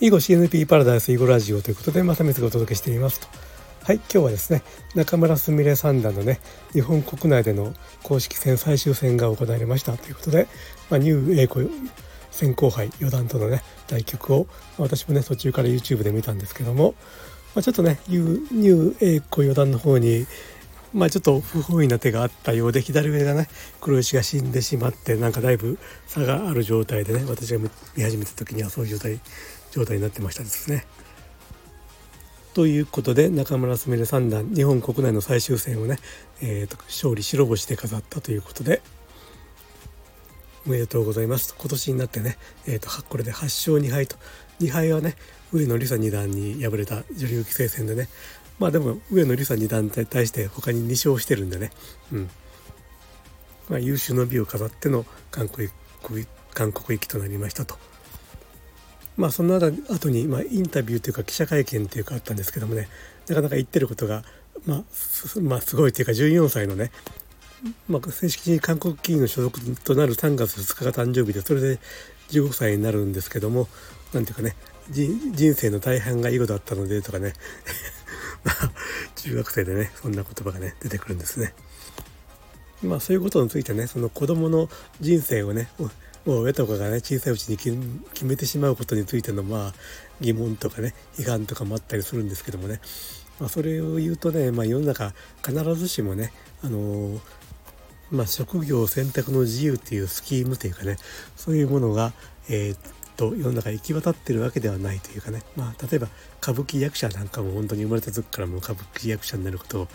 囲碁 CNP パラダイス囲碁ラジオということでまたメスがお届けしていますと。はい今日はですね中村すみれ三段のね日本国内での公式戦最終戦が行われました。ということで、まあ、ニュー英子先行杯四段とのね対局を私もね途中から YouTube で見たんですけども、まあ、ちょっとねニュー英子四段の方にまあちょっと不本意な手があったようで左上がね黒石が死んでしまってなんかだいぶ差がある状態でね私が見始めた時にはそういう状態状態になってましたですね。ということで中村すみれ三段日本国内の最終戦をね、えーと、勝利白星で飾ったということでおめでとうございます今年になってね、えーと、これで8勝2敗と2敗はね上野梨沙二段に敗れた女流棋聖戦でねまあでも上野梨沙二段に対して他に2勝してるんでね、うんまあ、優秀の美を飾っての韓国韓国行きとなりましたと。まあその後に、まあ、インタビューというか記者会見というかあったんですけどもねなかなか言ってることが、まあ、まあ、すごいというか14歳のね、まあ、正式に韓国議員の所属となる3月2日が誕生日でそれで15歳になるんですけども何ていうかね人生の大半が囲碁だったのでとかね まあ中学生でねそんな言葉がね出てくるんですね。まあそういうことについてねその子供の人生をねもう親とかがね小さいうちに決めてしまうことについてのまあ疑問とかね批判とかもあったりするんですけどもね、まあ、それを言うとね、まあ、世の中必ずしもねあのー、まあ、職業選択の自由っていうスキームというかねそういうものが、えー、と世の中行き渡ってるわけではないというかね、まあ、例えば歌舞伎役者なんかも本当に生まれた時からも歌舞伎役者になることを、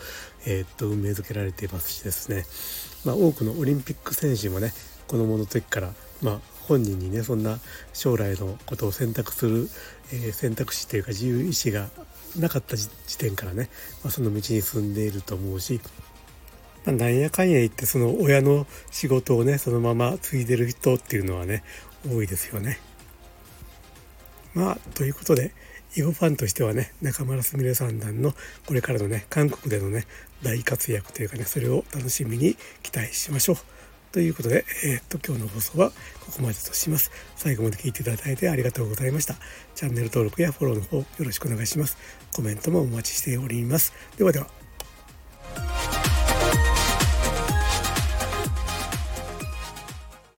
えー、っと運命づけられていますしですね、まあ、多くのオリンピック選手もね子供の時からまあ、本人にねそんな将来のことを選択する、えー、選択肢というか自由意志がなかった時点からね、まあ、その道に進んでいると思うし、まあ、なんやかんや言ってその親の仕事をねそのまま継いでる人っていうのはね多いですよね。まあということで囲碁ファンとしてはね中村すみれ三段のこれからのね韓国でのね大活躍というかねそれを楽しみに期待しましょう。ということで、えー、っと、今日の放送はここまでとします。最後まで聞いていただいてありがとうございました。チャンネル登録やフォローの方よろしくお願いします。コメントもお待ちしております。ではでは。